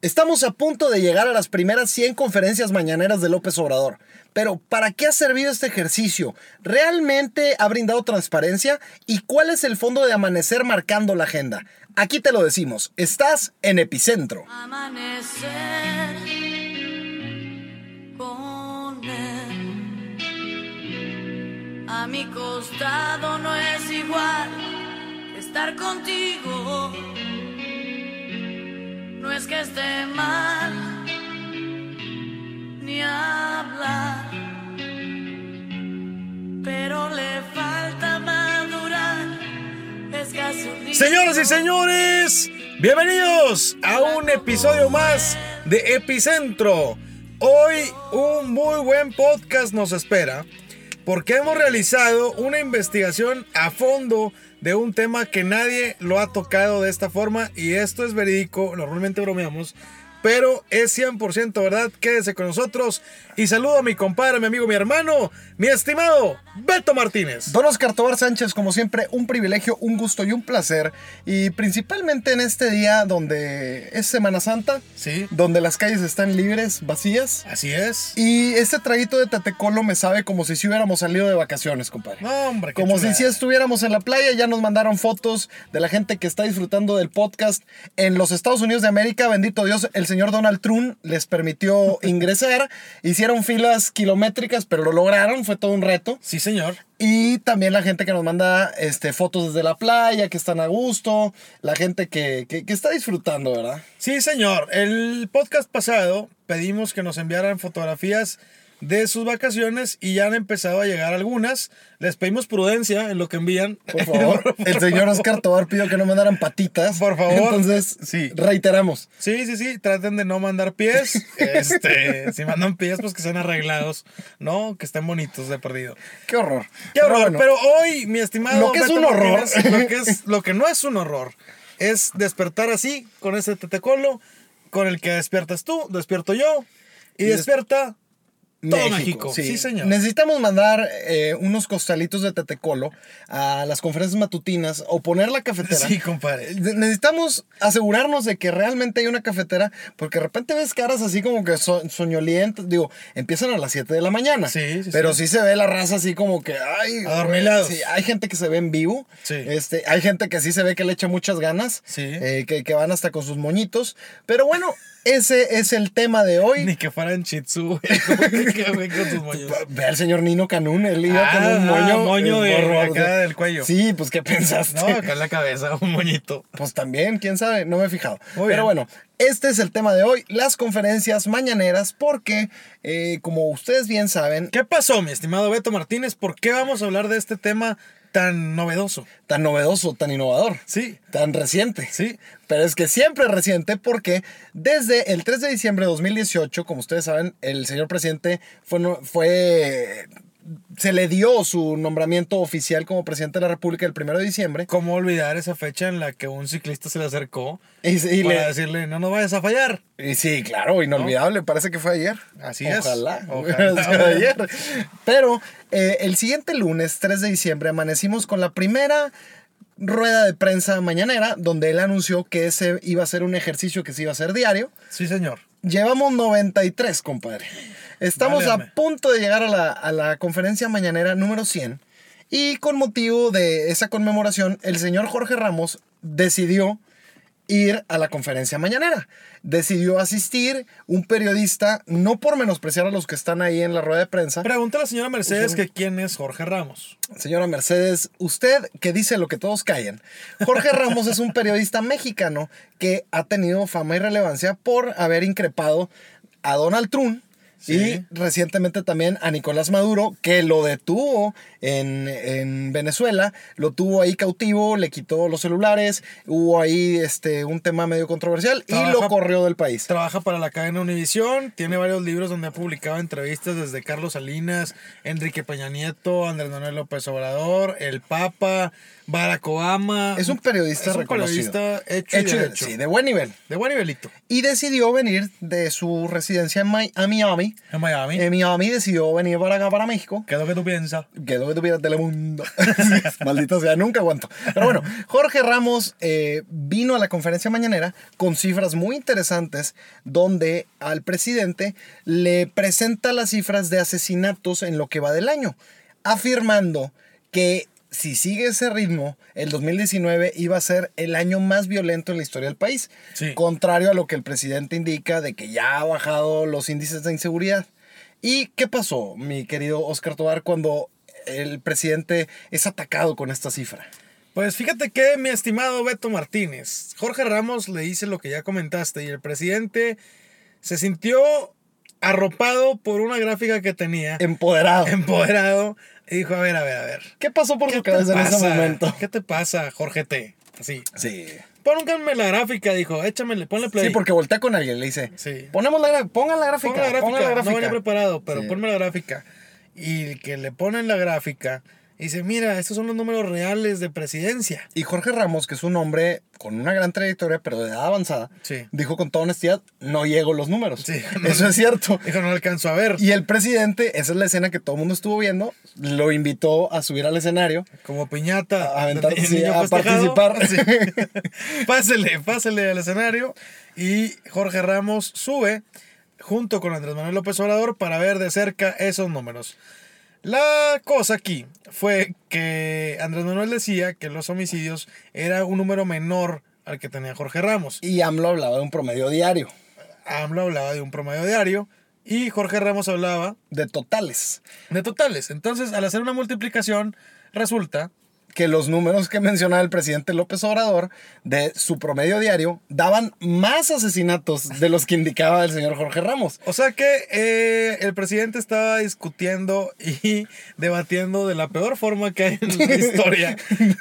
Estamos a punto de llegar a las primeras 100 conferencias mañaneras de López Obrador. Pero, ¿para qué ha servido este ejercicio? ¿Realmente ha brindado transparencia? ¿Y cuál es el fondo de amanecer marcando la agenda? Aquí te lo decimos, estás en Epicentro. Amanecer con él. A mi costado no es igual estar contigo. No es que esté mal ni hablar, pero le falta madurar. Es gasolina. Señoras y señores, bienvenidos a un episodio más de Epicentro. Hoy un muy buen podcast nos espera porque hemos realizado una investigación a fondo de un tema que nadie lo ha tocado de esta forma y esto es verídico, normalmente bromeamos, pero es 100% verdad. Quédese con nosotros y saludo a mi compadre, mi amigo, mi hermano, mi estimado Beto Martínez. Don Oscar Tobar Sánchez, como siempre, un privilegio, un gusto y un placer. Y principalmente en este día donde es Semana Santa, Sí, donde las calles están libres, vacías. así es. Y este traguito de Tatecolo me sabe como si si hubiéramos salido de vacaciones, compadre. No, hombre, qué Como si chulada. si estuviéramos en la playa, ya nos mandaron fotos de la gente que está disfrutando del podcast en los Estados Unidos de América. Bendito Dios, el señor Donald Trump les permitió ingresar. Hicieron filas kilométricas, pero lo lograron, fue todo un reto. Sí, señor. Y también la gente que nos manda este, fotos desde la playa, que están a gusto, la gente que, que- que está disfrutando, ¿verdad? Sí, señor. El podcast pasado pedimos que nos enviaran fotografías de sus vacaciones y ya han empezado a llegar algunas. Les pedimos prudencia en lo que envían. Por favor, el señor Oscar Tobar pidió que no mandaran patitas. Por favor. Entonces, Sí. reiteramos. Sí, sí, sí. Traten de no mandar pies. Este, si mandan pies, pues que sean arreglados, ¿no? Que estén bonitos de perdido. Qué horror. Qué horror. bueno. Pero hoy, mi estimado. Lo que es un horror. Lo que, es, lo que no es un horror es despertar así, con ese tetecolo, con el que despiertas tú, despierto yo, y, Y des- despierta todo México. Sí, señor. Necesitamos mandar eh, unos costalitos de tetecolo a las conferencias matutinas o poner la cafetera. Sí, compadre. Eh, Necesitamos asegurarnos de que realmente hay una cafetera, porque de repente ves caras así como que so- soñolientas. Digo, empiezan a las 7 de la mañana. Sí, sí, Pero sí. sí se ve la raza así como que. Ay, Adormilados. Sí, hay gente que se ve en vivo. Sí. Este, hay gente que sí se ve que le echa muchas ganas. Sí. eh, que, que van hasta con sus moñitos. Pero bueno, ese es el tema de hoy. Ni que fueran Shih Tzu, güey. con sus moños. Ve al señor Nino Canún, él iba Ah, con un ah, moño. moño eh, de borro- acá del cuello. Sí, pues ¿qué pensaste? No, acá en la cabeza, un moñito. Pues también, quién sabe, no me he fijado. Muy Pero bien. bueno, este es el tema de hoy, las conferencias mañaneras, porque eh, como ustedes bien saben, ¿Qué pasó, mi estimado Beto Martínez? ¿Por qué vamos a hablar de este tema tan novedoso? tan novedoso, tan innovador, Sí, tan reciente. sí. Pero es que siempre es reciente porque desde el 3 de diciembre de 2018, como ustedes saben, el señor presidente fue, fue se le dio su nombramiento oficial como presidente de la República el 1 de diciembre. ¿Cómo olvidar esa fecha en la que un ciclista se le acercó Y, y para le- decirle, no nos vayas a fallar? y sí, claro, inolvidable, parece que fue ayer. Así es. Ojalá, Ojalá. ayer. Pero eh, el siguiente lunes, 3 de diciembre, amanecimos con la primera rueda de prensa mañanera donde él anunció que ese iba a ser un ejercicio que se iba a hacer diario. Sí, señor. Llevamos 93, compadre. Estamos a punto de llegar a la, a la conferencia mañanera número 100. Y con motivo de esa conmemoración, el señor Jorge Ramos decidió ir a la conferencia mañanera. Decidió asistir un periodista, no por menospreciar a los que están ahí en la rueda de prensa. Pregunta a la señora Mercedes que quién es Jorge Ramos. Señora Mercedes, usted que dice lo que todos callan. Jorge Ramos es un periodista mexicano que ha tenido fama y relevancia por haber increpado a Donald Trump Sí. y recientemente también a Nicolás Maduro, que lo detuvo en, en Venezuela, lo tuvo ahí cautivo, le quitó los celulares, hubo ahí este, un tema medio controversial y lo corrió del país. Trabaja para la cadena Univisión, tiene varios libros donde ha publicado entrevistas desde Carlos Salinas, Enrique Peña Nieto, Andrés Manuel López Obrador, el Papa, Barack Obama. Es un periodista Es un reconocido. periodista hecho, y Hecho y- derecho. sí, de buen nivel. De buen nivelito. y decidió venir de su residencia en Miami. En Miami. En Miami decidió venir para acá, para México. ¿Qué es lo que tú piensas? Que es lo que tuviera Telemundo. Maldito sea, nunca aguanto. Pero bueno, Jorge Ramos eh, vino a la conferencia mañanera con cifras muy interesantes donde al presidente le presenta las cifras de asesinatos en lo que va del año, afirmando que si sigue ese ritmo, el 2019 iba a ser el año más violento en la historia del país. Sí. Contrario a lo que el presidente indica de que ya ha bajado los índices de inseguridad. ¿Y qué pasó, mi querido Oscar Tobar, cuando el presidente es atacado con esta cifra? Pues fíjate que, mi estimado Beto Martínez, Jorge Ramos le dice lo que ya comentaste y el presidente se sintió arropado por una gráfica que tenía, Empoderado. empoderado, y dijo, a ver, a ver, a ver. ¿Qué pasó por ¿Qué su cabeza en ese momento? ¿Qué te pasa, Jorge T? Así. Sí. Pónganme la gráfica, dijo, échamele, ponle play. Sí, porque voltea con alguien, le dice, Sí. ponemos la, pongan la gráfica, Ponme la gráfica, pongan la gráfica. no venía preparado, pero Sí. ponme la gráfica. Y el que le ponen la gráfica, dice, mira, estos son los números reales de presidencia. Y Jorge Ramos, que es un hombre con una gran trayectoria, pero de edad avanzada, Sí. dijo con toda honestidad, no llego los números. Sí. Eso es cierto. Dijo, no alcanzo a ver. Y el presidente, esa es la escena que todo el mundo estuvo viendo, lo invitó a subir al escenario. Como piñata. A aventar- sí, a participar. Pásele, pásele al escenario. Y Jorge Ramos sube junto con Andrés Manuel López Obrador para ver de cerca esos números. La cosa aquí fue que Andrés Manuel decía que los homicidios era un número menor al que tenía Jorge Ramos. Y AMLO hablaba de un promedio diario AMLO hablaba de un promedio diario y Jorge Ramos hablaba de totales. de totales. Entonces, al hacer una multiplicación, resulta Que los números que mencionaba el presidente López Obrador de su promedio diario daban más asesinatos de los que indicaba el señor Jorge Ramos. O sea que eh, el presidente estaba discutiendo y debatiendo de la peor forma que hay en la historia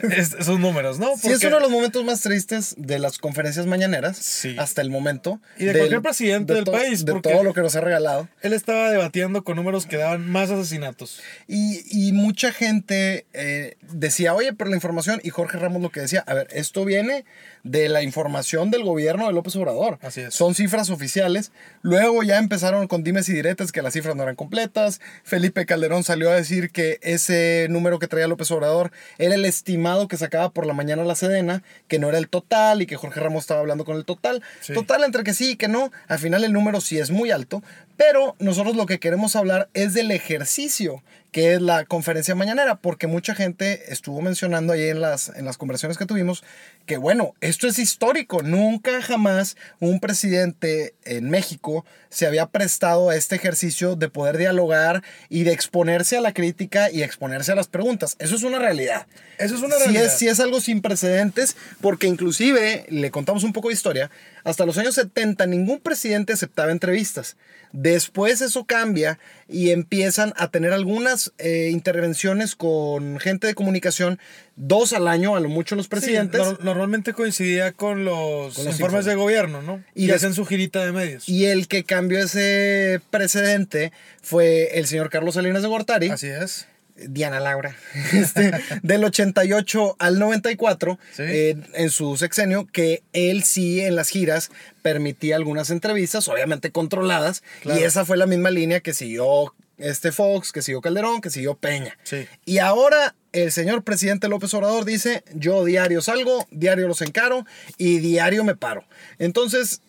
es- esos números, ¿no? Sí, es Porque- uno de los momentos más tristes de las conferencias mañaneras Sí. hasta el momento. Y de cualquier presidente del país, De porque- todo lo que nos ha regalado. Él estaba debatiendo con números que daban más asesinatos. Y, y mucha gente eh, decía, oye, pero la información, y Jorge Ramos lo que decía, a ver, esto viene de la información del gobierno de López Obrador. Así es. Son cifras oficiales. Luego ya empezaron con dimes y diretes que las cifras no eran completas. Felipe Calderón salió a decir que ese número que traía López Obrador era el estimado que sacaba por la mañana la Sedena, que no era el total y que Jorge Ramos estaba hablando con el total. Sí. Total entre que sí y que no. Al final el número sí es muy alto, pero nosotros lo que queremos hablar es del ejercicio que es la conferencia mañanera, porque mucha gente estuvo mencionando ahí en las, en las conversaciones que tuvimos que, bueno, esto es histórico. Nunca jamás un presidente en México se había prestado a este ejercicio de poder dialogar y de exponerse a la crítica y exponerse a las preguntas. Eso es una realidad. Eso es una Sí realidad. es, sí es algo sin precedentes, porque inclusive, le contamos un poco de historia, hasta los años 70 ningún presidente aceptaba entrevistas. Después eso cambia y empiezan a tener algunas eh, intervenciones con gente de comunicación, dos al año, a lo mucho los presidentes. Sí, normalmente coincidía con los, Con los informes de gobierno, ¿no? Y Y, hacen su girita de medios. y el que cambió ese precedente fue el señor Carlos Salinas de Gortari. Así es. Diana Laura, este, del 88 al 94, Sí. eh, en su sexenio, que él sí en las giras permitía algunas entrevistas, obviamente controladas, Claro. y esa fue la misma línea que siguió este Fox, que siguió Calderón, que siguió Peña. Sí. Y ahora el señor presidente López Obrador dice, yo diario salgo, diario los encaro y diario me paro. Entonces...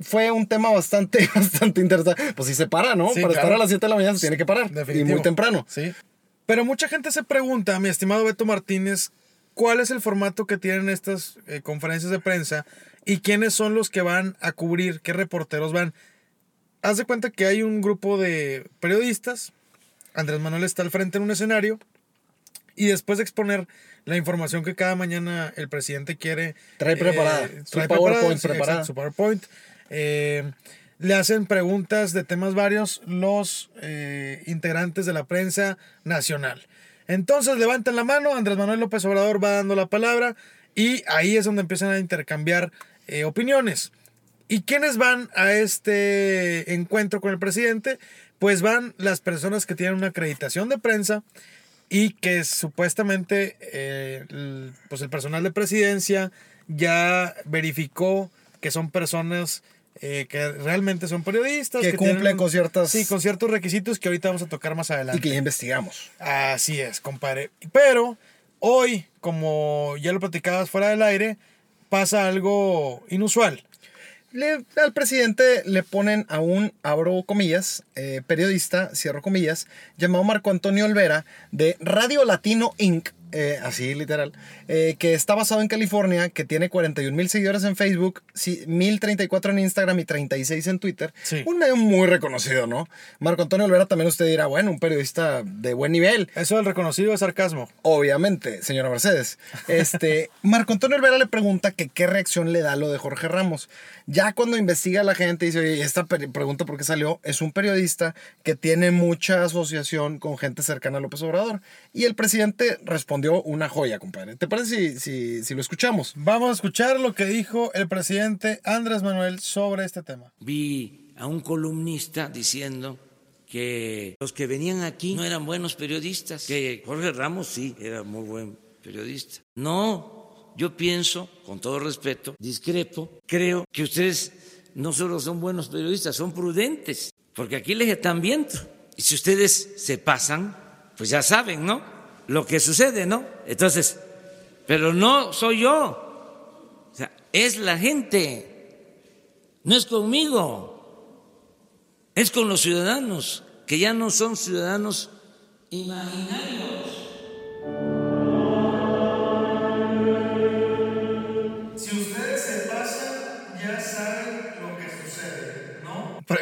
Fue un tema bastante, bastante interesante. Pues sí se para, ¿no? Sí, Para estar claro. a las 7 de la mañana se tiene que parar. Y Definitivo. muy temprano. Sí. Pero mucha gente se pregunta, mi estimado Beto Martínez, ¿cuál es el formato que tienen estas eh, conferencias de prensa y quiénes son los que van a cubrir, qué reporteros van? Haz de cuenta que hay un grupo de periodistas, Andrés Manuel está al frente en un escenario y después de exponer la información que cada mañana el presidente quiere... Trae preparada, su trae PowerPoint sí, exacto, preparada. su PowerPoint. eh, le hacen preguntas de temas varios los eh, integrantes de la prensa nacional. Entonces levantan la mano, Andrés Manuel López Obrador va dando la palabra y ahí es donde empiezan a intercambiar eh, opiniones. ¿Y quiénes van a este encuentro con el presidente? Pues van las personas que tienen una acreditación de prensa y que supuestamente eh, pues el personal de presidencia ya verificó que son personas eh, que realmente son periodistas. Que cumplen tienen- con ciertas- Sí, con ciertos requisitos que ahorita vamos a tocar más adelante. Y que ya investigamos. Así es, compadre. Pero hoy, como ya lo platicabas fuera del aire, pasa algo inusual. Le- al presidente le ponen a un, abro comillas, eh, periodista, cierro comillas, llamado Marco Antonio Olvera, de Radio Latino Inc., eh, así literal, eh, que está basado en California, que tiene 41 mil seguidores en Facebook, sí, 1034 en Instagram y 36 en Twitter. Sí. Un medio muy reconocido, ¿no? Marco Antonio Olvera también usted dirá, bueno, un periodista de buen nivel. Eso del reconocido es sarcasmo. Obviamente, señora Mercedes. Este, Marco Antonio Olvera le pregunta que qué reacción le da lo de Jorge Ramos. Ya cuando investiga la gente dice, oye, esta pregunta por qué salió, es un periodista que tiene mucha asociación con gente cercana a López Obrador. Y el presidente respondió una joya, compadre. ¿Te parece si, si, si lo escuchamos? Vamos a escuchar lo que dijo el presidente Andrés Manuel sobre este tema. Vi a un columnista diciendo que los que venían aquí no eran buenos periodistas, que Jorge Ramos sí era muy buen periodista. No, yo pienso, con todo respeto, discrepo, creo que ustedes no solo son buenos periodistas, son prudentes, porque aquí les están viendo. Y si ustedes se pasan, pues ya saben, ¿no? Lo que sucede, ¿no? Entonces, pero no soy yo. O sea, es la gente. No es conmigo. Es con los ciudadanos, que ya no son ciudadanos imaginarios.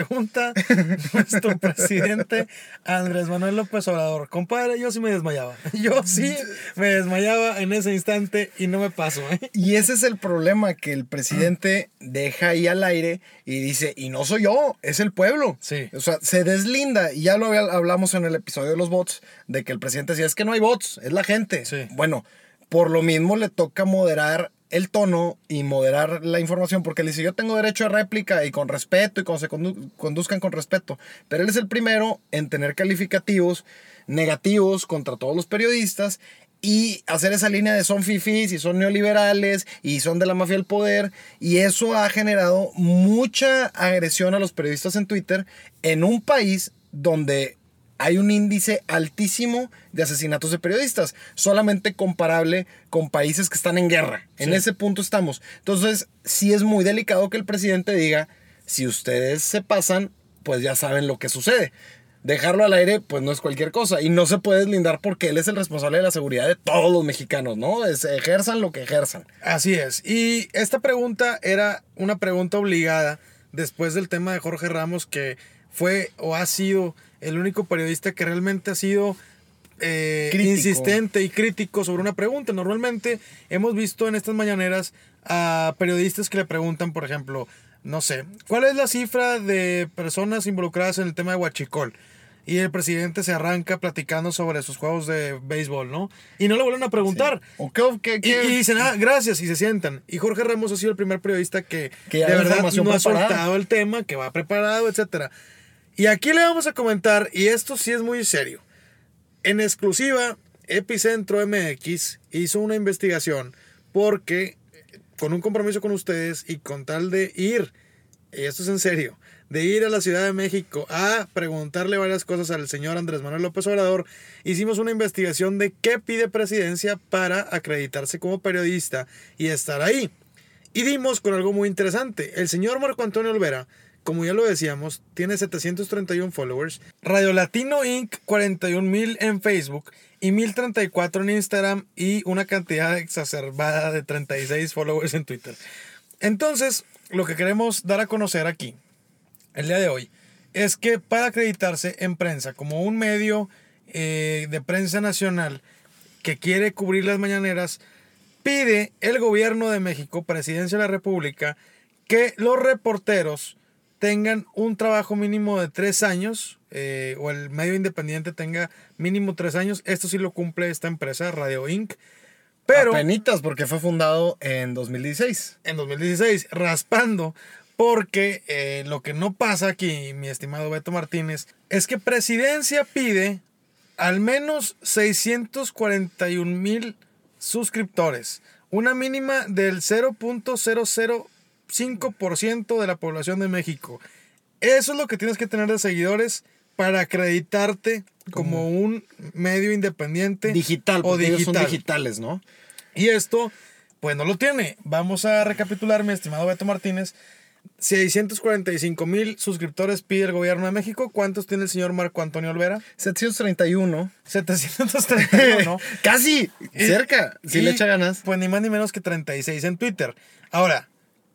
Pregunta nuestro presidente Andrés Manuel López Obrador. Compadre, yo sí me desmayaba. Yo sí me desmayaba en ese instante y no me paso, ¿eh? Y ese es el problema, que el presidente deja ahí al aire y dice, y no soy yo, es el pueblo. Sí. O sea, se deslinda, y ya lo hablamos en el episodio de los bots, de que el presidente decía, es que no hay bots, es la gente. Sí. Bueno, por lo mismo le toca moderar el tono y moderar la información, porque él dice, yo tengo derecho a réplica y con respeto y cuando se condu- conduzcan con respeto, pero él es el primero en tener calificativos negativos contra todos los periodistas y hacer esa línea de son fifís y son neoliberales y son de la mafia del poder y eso ha generado mucha agresión a los periodistas en Twitter en un país donde hay un índice altísimo de asesinatos de periodistas, solamente comparable con países que están en guerra. En Sí. ese punto estamos. Entonces, sí es muy delicado que el presidente diga, si ustedes se pasan, pues ya saben lo que sucede. Dejarlo al aire, pues no es cualquier cosa. Y no se puede deslindar porque él es el responsable de la seguridad de todos los mexicanos, ¿no? Es, ejerzan lo que ejerzan. Así es. Y esta pregunta era una pregunta obligada después del tema de Jorge Ramos, que fue o ha sido el único periodista que realmente ha sido eh, insistente y crítico sobre una pregunta. Normalmente hemos visto en estas mañaneras a periodistas que le preguntan, por ejemplo, no sé, ¿cuál es la cifra de personas involucradas en el tema de Huachicol? Y el presidente se arranca platicando sobre sus juegos de béisbol, ¿no? Y no le vuelven a preguntar. ¿O qué, qué- Y, qué- y dicen, ah, gracias, y se sientan. Y Jorge Ramos ha sido el primer periodista que, Que de da verdad no ha preparada. soltado el tema, que va preparado, etcétera. Y aquí le vamos a comentar, y esto sí es muy serio. En exclusiva, Epicentro MX hizo una investigación porque, con un compromiso con ustedes y con tal de ir, y esto es en serio, de ir a la Ciudad de México a preguntarle varias cosas al señor Andrés Manuel López Obrador, hicimos una investigación de qué pide presidencia para acreditarse como periodista y estar ahí. Y dimos con algo muy interesante. El señor Marco Antonio Olvera, como ya lo decíamos, tiene 731 followers. Radio Latino Inc. 41 mil en Facebook y 1034 en Instagram y una cantidad exacerbada de 36 followers en Twitter. Entonces, lo que queremos dar a conocer aquí, el día de hoy, es que para acreditarse en prensa como un medio eh, de prensa nacional que quiere cubrir las mañaneras, pide el gobierno de México, presidencia de la República, que los reporteros tengan un trabajo mínimo de tres años, eh, o el medio independiente tenga mínimo tres años. Esto sí lo cumple esta empresa, Radio Inc. Pero Apenitas, porque fue fundado en 2016. en 2016, raspando, porque eh, lo que no pasa aquí, mi estimado Beto Martínez, es que Presidencia pide al menos 641 mil suscriptores, una mínima del 0.00 5% de la población de México. Eso es lo que tienes que tener de seguidores para acreditarte como un medio independiente Digital, o porque ellos son digital. digitales, ¿no? Y esto, pues no lo tiene. Vamos a recapitular, mi estimado Beto Martínez. 645 mil suscriptores pide el gobierno de México. ¿Cuántos tiene el señor Marco Antonio Olvera? 731. 731. Casi, Y- cerca. Si y, le echa ganas. Pues ni más ni menos que 36 en Twitter. Ahora,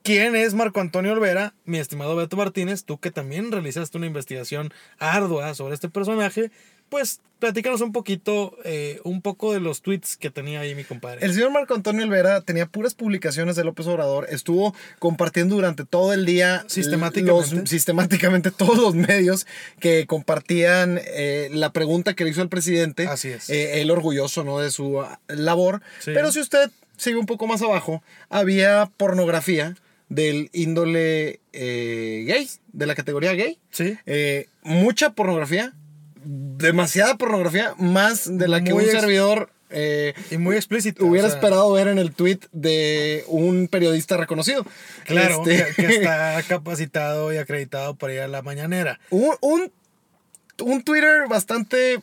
¿quién es Marco Antonio Olvera? Mi estimado Beto Martínez, tú que también realizaste una investigación ardua sobre este personaje, pues platícanos un poquito, eh, un poco de los tweets que tenía ahí mi compadre. El señor Marco Antonio Olvera tenía puras publicaciones de López Obrador. Estuvo compartiendo durante todo el día Sistemáticamente. los- sistemáticamente todos los medios que compartían eh, la pregunta que le hizo el presidente. Así es. Eh, él orgulloso ¿no? de su ah, labor. Sí. Pero si usted sigue un poco más abajo, había pornografía del índole eh, gay, de la categoría gay. Sí. Eh, mucha pornografía, demasiada pornografía, más de la que Muy un servidor eh, Y muy explícito. hubiera o sea, esperado ver en el tweet de un periodista reconocido. Claro, Este, que, que está capacitado y acreditado para ir a la mañanera. un, un, un Twitter bastante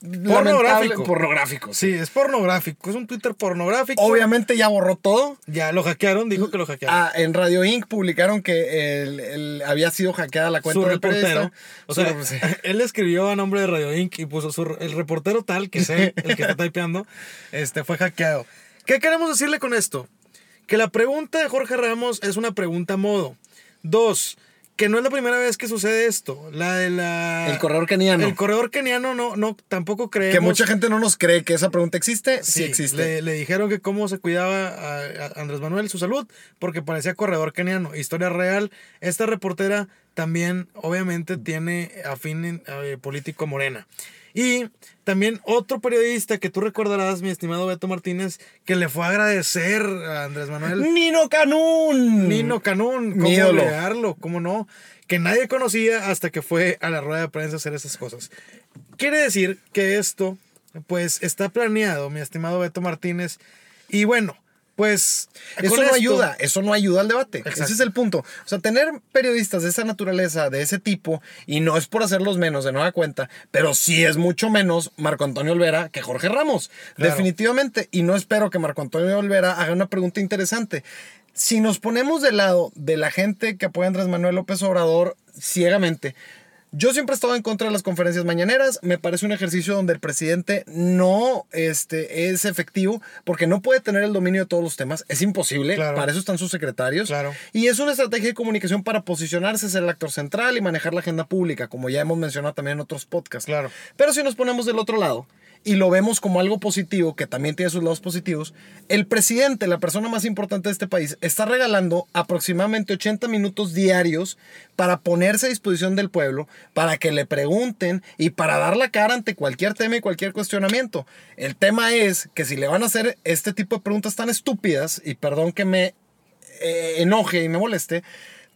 Pornográfico. pornográfico. Sí, es pornográfico, es un Twitter pornográfico. Obviamente ya borró todo. Ya lo hackearon, dijo que lo hackearon. Ah, en Radio Inc. publicaron que el, el- había sido hackeada la cuenta su del reportero. O sea, sí. él escribió a nombre de Radio Inc. y puso su, el reportero tal, que es él, el que está typeando, este, fue hackeado. ¿Qué queremos decirle con esto? Que la pregunta de Jorge Ramos es una pregunta a modo. Dos, que no es la primera vez que sucede esto. La de la. El corredor keniano. El corredor keniano no, no, tampoco creemos. que mucha gente no nos cree que esa pregunta existe. Sí, Sí, existe. Le, le dijeron que cómo se cuidaba a, a Andrés Manuel su salud, porque parecía corredor keniano. Historia real. Esta reportera también, obviamente, tiene afín en- eh, político morena. Y también otro periodista que tú recordarás, mi estimado Beto Martínez, que le fue a agradecer a Andrés Manuel. Nino Canún. Nino Canún, ¿cómo Mi ídolo. olvidarlo? ¿Cómo no? Que nadie conocía hasta que fue a la rueda de prensa a hacer esas cosas. Quiere decir que esto, pues, está planeado, mi estimado Beto Martínez. Y bueno, pues. Eso con no esto- ayuda, eso no ayuda al debate. Exacto. Ese es el punto. O sea, tener periodistas de esa naturaleza, de ese tipo, y no es por hacerlos menos de nueva cuenta, pero sí es mucho menos Marco Antonio Olvera que Jorge Ramos. Claro. Definitivamente. Y no espero que Marco Antonio Olvera haga una pregunta interesante. Si nos ponemos del lado de la gente que apoya a Andrés Manuel López Obrador ciegamente, yo siempre he estado en contra de las conferencias mañaneras. Me parece un ejercicio donde el presidente no este, es efectivo porque no puede tener el dominio de todos los temas. Es imposible. Claro. Para eso están sus secretarios. Claro. Y es una estrategia de comunicación para posicionarse, ser el actor central y manejar la agenda pública, como ya hemos mencionado también en otros podcasts. Claro. Pero si nos ponemos del otro lado y lo vemos como algo positivo, que también tiene sus lados positivos, el presidente, la persona más importante de este país, está regalando aproximadamente 80 minutos diarios para ponerse a disposición del pueblo, para que le pregunten y para dar la cara ante cualquier tema y cualquier cuestionamiento. El tema es que si le van a hacer este tipo de preguntas tan estúpidas, y perdón que me eh, enoje y me moleste,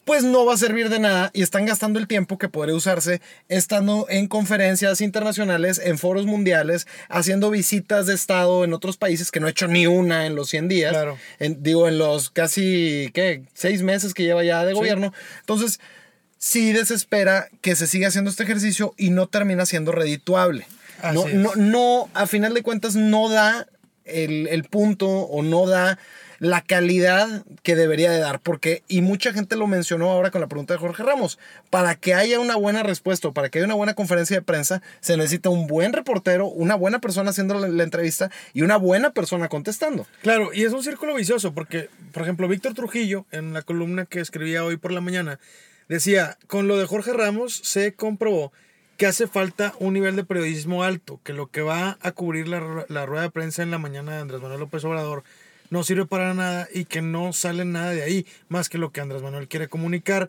pues no va a servir de nada y están gastando el tiempo que podría usarse estando en conferencias internacionales, en foros mundiales, haciendo visitas de Estado en otros países que no he hecho ni una en los 100 días. Claro. En- digo, en los casi, ¿qué? Seis meses que lleva ya de gobierno. Entonces, sí desespera que se siga haciendo este ejercicio y no termina siendo redituable. Así No, es. no, no, a final de cuentas, no da el, el punto o no da la calidad que debería de dar, porque, y mucha gente lo mencionó ahora con la pregunta de Jorge Ramos, para que haya una buena respuesta, o para que haya una buena conferencia de prensa, se necesita un buen reportero, una buena persona haciendo la, la entrevista y una buena persona contestando. Claro, y es un círculo vicioso porque, por ejemplo, Víctor Trujillo, en la columna que escribía hoy por la mañana, decía, con lo de Jorge Ramos se comprobó que hace falta un nivel de periodismo alto, que lo que va a cubrir la, la rueda de prensa en la mañana de Andrés Manuel López Obrador no sirve para nada y que no sale nada de ahí, más que lo que Andrés Manuel quiere comunicar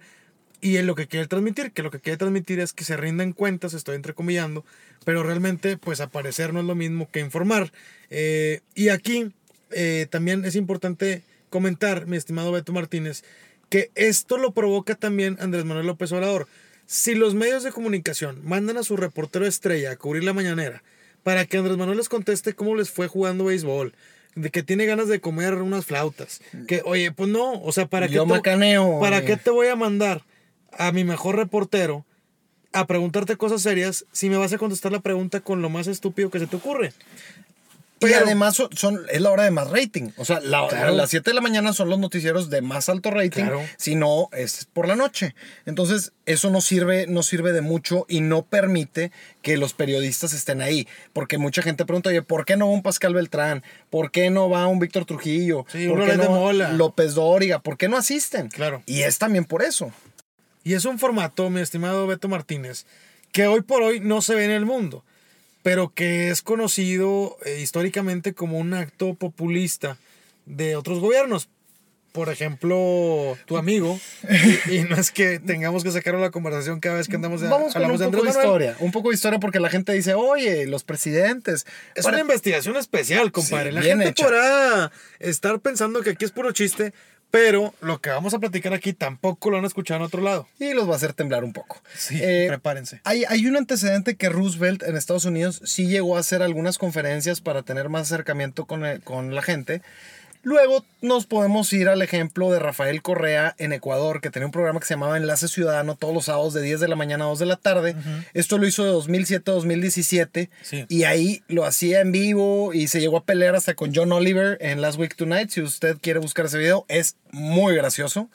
y es lo que quiere transmitir, que lo que quiere transmitir es que se rindan cuentas, estoy entrecomillando, pero realmente pues aparecer no es lo mismo que informar. Eh, y aquí eh, también es importante comentar, mi estimado Beto Martínez, que esto lo provoca también Andrés Manuel López Obrador. Si los medios de comunicación mandan a su reportero estrella a cubrir la mañanera para que Andrés Manuel les conteste cómo les fue jugando béisbol, de que tiene ganas de comer unas flautas. Que, oye, pues no, o sea, ¿para qué, Yo te, macaneo. ¿para qué te voy a mandar a mi mejor reportero a preguntarte cosas serias si me vas a contestar la pregunta con lo más estúpido que se te ocurre? Y Pero- además son, son- es la hora de más rating. O sea, la- Claro. las 7 de la mañana son los noticieros de más alto rating. Claro. Si no, es por la noche. Entonces, eso no sirve, no sirve de mucho y no permite que los periodistas estén ahí. Porque mucha gente pregunta, oye, ¿por qué no va un Pascal Beltrán? ¿Por qué no va un Víctor Trujillo? Sí, ¿Por qué no Mola. López Dóriga? ¿Por qué no asisten? Claro. Y es también por eso. Y es un formato, mi estimado Beto Martínez, que hoy por hoy no se ve en el mundo, pero que es conocido eh, históricamente como un acto populista de otros gobiernos. Por ejemplo, tu amigo, y, y no es que tengamos que sacarlo a la conversación cada vez que andamos de, Vamos con un de poco de historia. Un poco de historia porque la gente dice, oye, los presidentes. Es Para- una investigación especial, compadre. Sí, la gente hecha. podrá estar pensando que aquí es puro chiste, pero lo que vamos a platicar aquí tampoco lo han escuchado en otro lado. y los va a hacer temblar un poco. Sí, Eh, prepárense. Hay, hay un antecedente que Roosevelt en Estados Unidos sí llegó a hacer algunas conferencias para tener más acercamiento con, el- con la gente. Luego nos podemos ir al ejemplo de Rafael Correa en Ecuador, que tenía un programa que se llamaba Enlace Ciudadano todos los sábados de 10 de la mañana a 2 de la tarde. Esto lo hizo de 2007 a 2017 Sí. y ahí lo hacía en vivo y se llegó a pelear hasta con John Oliver en Last Week Tonight. Si usted quiere buscar ese video, es muy gracioso.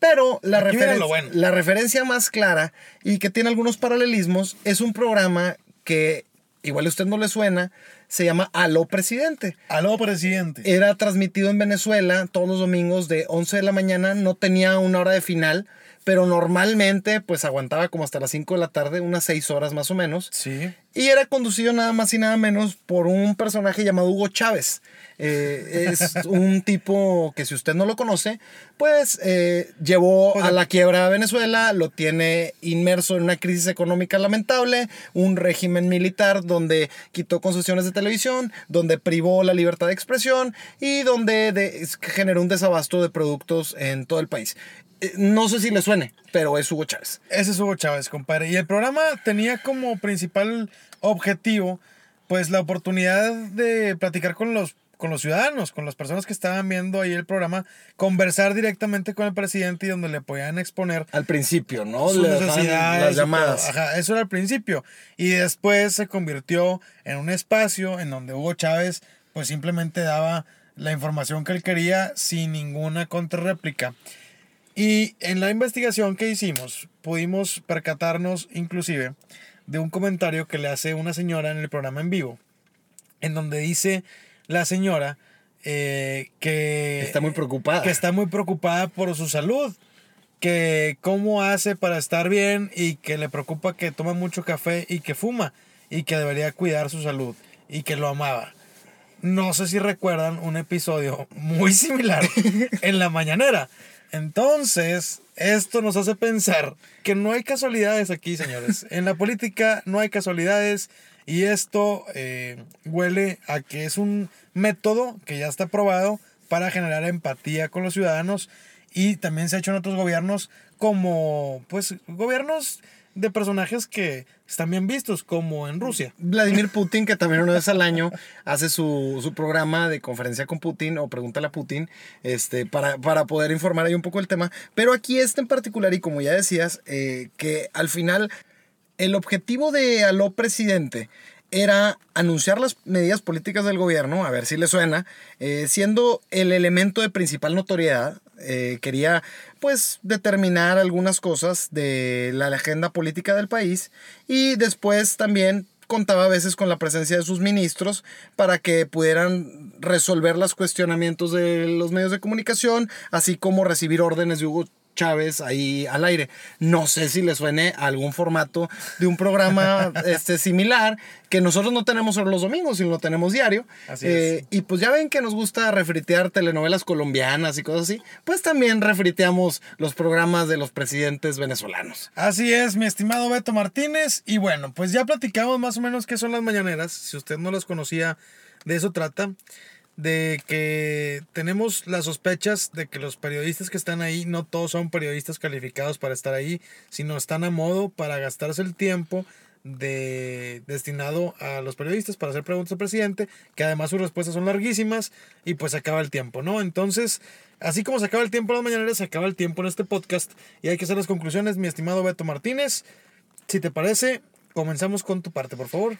Pero la, referen- bueno. la referencia más clara y que tiene algunos paralelismos es un programa que igual a usted no le suena, se llama Aló Presidente. Aló, presidente. Era transmitido en Venezuela todos los domingos de 11 de la mañana, no tenía una hora de final, pero normalmente pues aguantaba como hasta las 5 de la tarde, unas 6 horas más o menos. Sí. Y era conducido nada más y nada menos por un personaje llamado Hugo Chávez. Eh, es un tipo que si usted no lo conoce, pues eh, llevó a la quiebra a Venezuela, lo tiene inmerso en una crisis económica lamentable, un régimen militar donde quitó concesiones de televisión, donde privó la libertad de expresión y donde de- generó un desabasto de productos en todo el país. Eh, No sé si le suene, pero es Hugo Chávez. Ese es Hugo Chávez, compadre. Y el programa tenía como principal objetivo, pues, la oportunidad de platicar con los, con los ciudadanos, con las personas que estaban viendo ahí el programa, conversar directamente con el presidente y donde le podían exponer Al principio, ¿no? sus necesidades. las llamadas. Ajá, eso era al principio. Y después se convirtió en un espacio en donde Hugo Chávez, pues, simplemente daba la información que él quería sin ninguna contrarréplica. Y en la investigación que hicimos, pudimos percatarnos inclusive de un comentario que le hace una señora en el programa en vivo, en donde dice la señora eh, que Está muy preocupada. que está muy preocupada por su salud, que cómo hace para estar bien y que le preocupa que toma mucho café y que fuma y que debería cuidar su salud y que lo amaba. No sé si recuerdan un episodio muy similar en la mañanera. Entonces, esto nos hace pensar que no hay casualidades aquí, señores. En la política no hay casualidades y esto eh, huele a que es un método que ya está probado para generar empatía con los ciudadanos y también se ha hecho en otros gobiernos como, pues, gobiernos de personajes que están bien vistos, como en Rusia. Vladimir Putin, que también una vez al año hace su, su programa de conferencia con Putin o pregúntale a Putin este, para, para poder informar ahí un poco el tema. Pero aquí este en particular, y como ya decías, eh, que al final el objetivo de Aló Presidente era anunciar las medidas políticas del gobierno, a ver si le suena, eh, siendo el elemento de principal notoriedad. Eh, quería pues determinar algunas cosas de la agenda política del país y después también contaba a veces con la presencia de sus ministros para que pudieran resolver los cuestionamientos de los medios de comunicación, así como recibir órdenes de Hugo Chávez ahí al aire. No sé si le suene a algún formato de un programa este, similar que nosotros no tenemos solo los domingos, sino lo tenemos diario. Así Eh, es. Y pues ya ven que nos gusta refritear telenovelas colombianas y cosas así, pues también refriteamos los programas de los presidentes venezolanos. Así es, mi estimado Beto Martínez. Y bueno, pues ya platicamos más o menos qué son las mañaneras. Si usted no las conocía, de eso trata. De que tenemos las sospechas de que los periodistas que están ahí, no todos son periodistas calificados para estar ahí, sino están a modo para gastarse el tiempo de, destinado a los periodistas para hacer preguntas al presidente, que además sus respuestas son larguísimas y pues se acaba el tiempo, ¿no? Entonces, así como se acaba el tiempo en las mañaneras, se acaba el tiempo en este podcast y hay que hacer las conclusiones, mi estimado Beto Martínez. Si te parece, comenzamos con tu parte, por favor.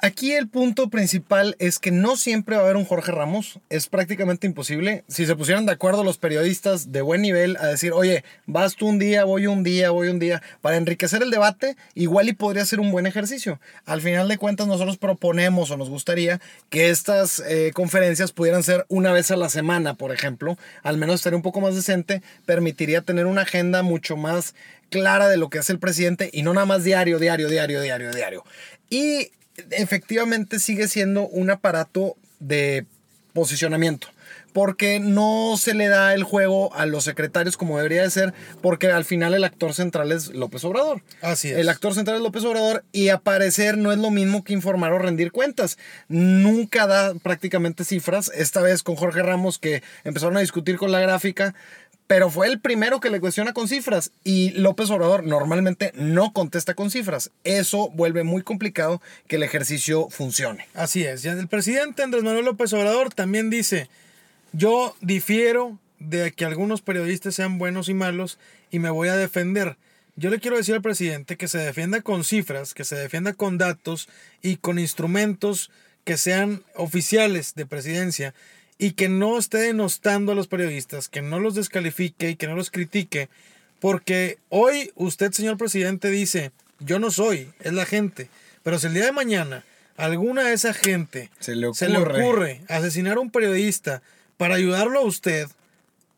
Aquí el punto principal es que no siempre va a haber un Jorge Ramos. Es prácticamente imposible. Si se pusieran de acuerdo los periodistas de buen nivel a decir, oye, vas tú un día, voy un día, voy un día, para enriquecer el debate, igual y podría ser un buen ejercicio. Al final de cuentas, nosotros proponemos o nos gustaría que estas eh, conferencias pudieran ser una vez a la semana, por ejemplo. Al menos estaría un poco más decente. Permitiría tener una agenda mucho más clara de lo que hace el presidente y no nada más diario, diario, diario, diario, diario. Y efectivamente sigue siendo un aparato de posicionamiento. Porque no se le da el juego a los secretarios como debería de ser, porque al final el actor central es López Obrador. Así es. El actor central es López Obrador y aparecer no es lo mismo que informar o rendir cuentas. Nunca da prácticamente cifras. Esta vez con Jorge Ramos que empezaron a discutir con la gráfica, pero fue el primero que le cuestiona con cifras y López Obrador normalmente no contesta con cifras. Eso vuelve muy complicado que el ejercicio funcione. Así es. El presidente Andrés Manuel López Obrador también dice, yo difiero de que algunos periodistas sean buenos y malos y me voy a defender. Yo le quiero decir al presidente que se defienda con cifras, que se defienda con datos y con instrumentos que sean oficiales de presidencia y que no esté denostando a los periodistas, que no los descalifique y que no los critique, porque hoy usted, señor presidente, dice, yo no soy, es la gente, pero si el día de mañana alguna de esa gente Se le se le ocurre. ocurre asesinar a un periodista para ayudarlo a usted,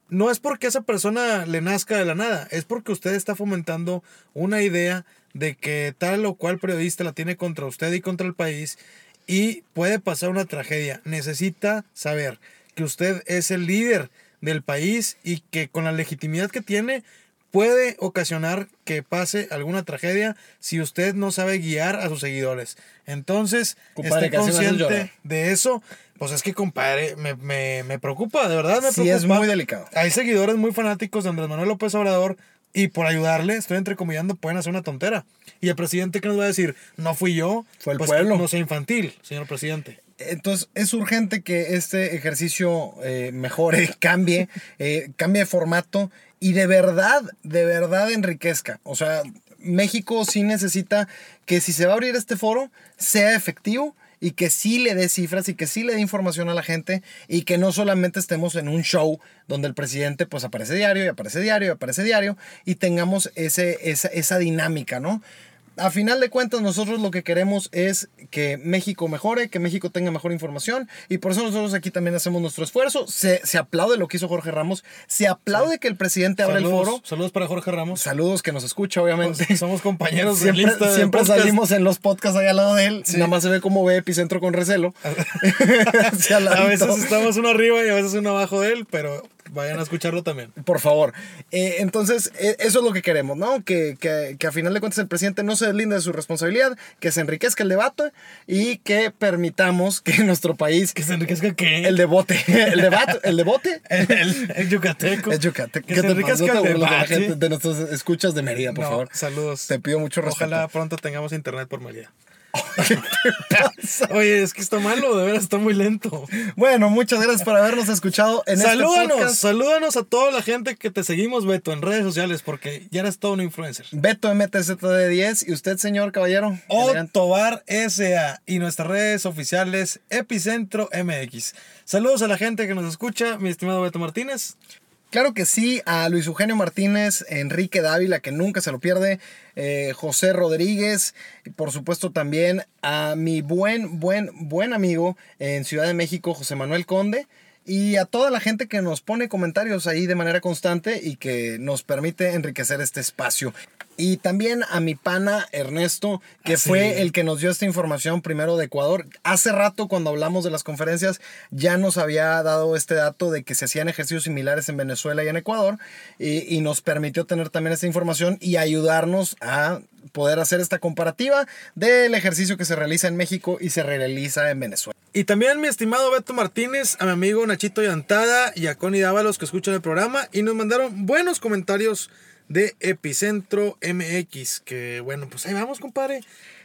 no es porque esa persona le nazca de la nada, es porque usted está fomentando una idea de que tal o cual periodista la tiene contra usted y contra el país y puede pasar una tragedia. Necesita saber que usted es el líder del país y que con la legitimidad que tiene puede ocasionar que pase alguna tragedia si usted no sabe guiar a sus seguidores. Entonces, Compadre, esté consciente de eso. Pues es que, compadre, me, me, me preocupa, de verdad me Sí, preocupa. es muy delicado. Hay seguidores muy fanáticos de Andrés Manuel López Obrador y por ayudarle, estoy entrecomillando, pueden hacer una tontera. Y el presidente, ¿qué nos va a decir? No fui yo. Fue el Pues pueblo. que No sea infantil, señor presidente. Entonces es urgente que este ejercicio eh, mejore, cambie, eh, cambie de formato y de verdad, de verdad enriquezca. O sea, México sí necesita que si se va a abrir este foro, sea efectivo y que sí le dé cifras y que sí le dé información a la gente y que no solamente estemos en un show donde el presidente pues aparece diario y aparece diario y aparece diario y tengamos ese, esa, esa dinámica, ¿no? A final de cuentas nosotros lo que queremos es que México mejore, que México tenga mejor información y por eso nosotros aquí también hacemos nuestro esfuerzo. Se, se aplaude lo que hizo Jorge Ramos, se aplaude que el presidente abra el foro. saludos para Jorge Ramos. Saludos que nos escucha, obviamente. Pues, somos compañeros de siempre lista salimos en los podcasts ahí al lado de él. Sí. Nada más se ve cómo ve Epicentro con recelo. A veces estamos uno arriba y a veces uno abajo de él, pero vayan a escucharlo también. Por favor. Eh, entonces, eh, eso es lo que queremos, ¿no? Que, que, que a final de cuentas el presidente no se deslinde de su responsabilidad, que se enriquezca el debate y que permitamos que nuestro país... Que se enriquezca qué? El debote. El debate. El debote. el, el- el yucateco. Que ¿Qué se enriquezca el de debate. de nuestros escuchas de Mérida, por No, favor. Saludos. Te pido mucho respeto. Ojalá pronto tengamos internet por Oye, es que está malo, de veras está muy lento. Bueno, muchas gracias por habernos escuchado en este salúdanos, podcast. salúdanos a toda la gente que te seguimos, Beto, en redes sociales, porque ya eres todo un influencer. Beto MTZD10 y usted, señor caballero. Elegante. Otobar SA y nuestras redes oficiales Epicentro MX. Saludos a la gente que nos escucha, mi estimado Beto Martínez. Claro que sí, a Luis Eugenio Martínez, Enrique Dávila, que nunca se lo pierde, eh, José Rodríguez, y por supuesto también a mi buen, buen, buen amigo en Ciudad de México, José Manuel Conde, y a toda la gente que nos pone comentarios ahí de manera constante y que nos permite enriquecer este espacio. Y también a mi pana Ernesto, que Ah, sí. fue el que nos dio esta información primero de Ecuador. Hace rato cuando hablamos de las conferencias ya nos había dado este dato de que se hacían ejercicios similares en Venezuela y en Ecuador y, y nos permitió tener también esta información y ayudarnos a poder hacer esta comparativa del ejercicio que se realiza en México y se realiza en Venezuela. Y también mi estimado Beto Martínez, a mi amigo Nachito Yantada y a Connie Dávalos que escuchan el programa y nos mandaron buenos comentarios de Epicentro MX. Que bueno, pues ahí vamos, compadre.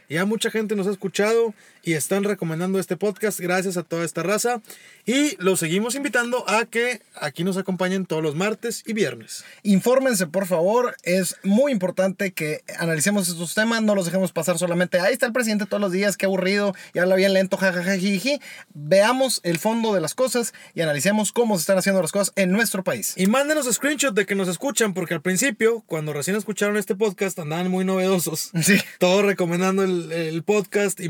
Ya mucha gente nos ha escuchado y están recomendando este podcast gracias a toda esta raza. Y los seguimos invitando a que aquí nos acompañen todos los martes y viernes. Infórmense, por favor. Es muy importante que analicemos estos temas. No los dejemos pasar solamente. Ahí está el presidente todos los días. Qué aburrido. Y habla bien lento. Jajajajiji. Veamos el fondo de las cosas y analicemos cómo se están haciendo las cosas en nuestro país. Y mándenos screenshot de que nos escuchan, porque al principio, cuando recién escucharon este podcast, andaban muy novedosos. Sí. Todos recomendando el, el podcast y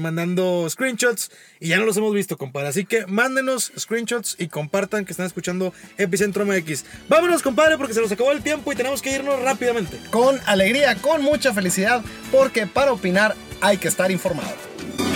screenshots. Y ya no los hemos visto, compadre. Así que mándenos screenshots y compartan que están escuchando Epicentro MX. Vámonos, compadre, porque se nos acabó el tiempo y tenemos que irnos rápidamente. Con alegría, con mucha felicidad, porque para opinar hay que estar informado.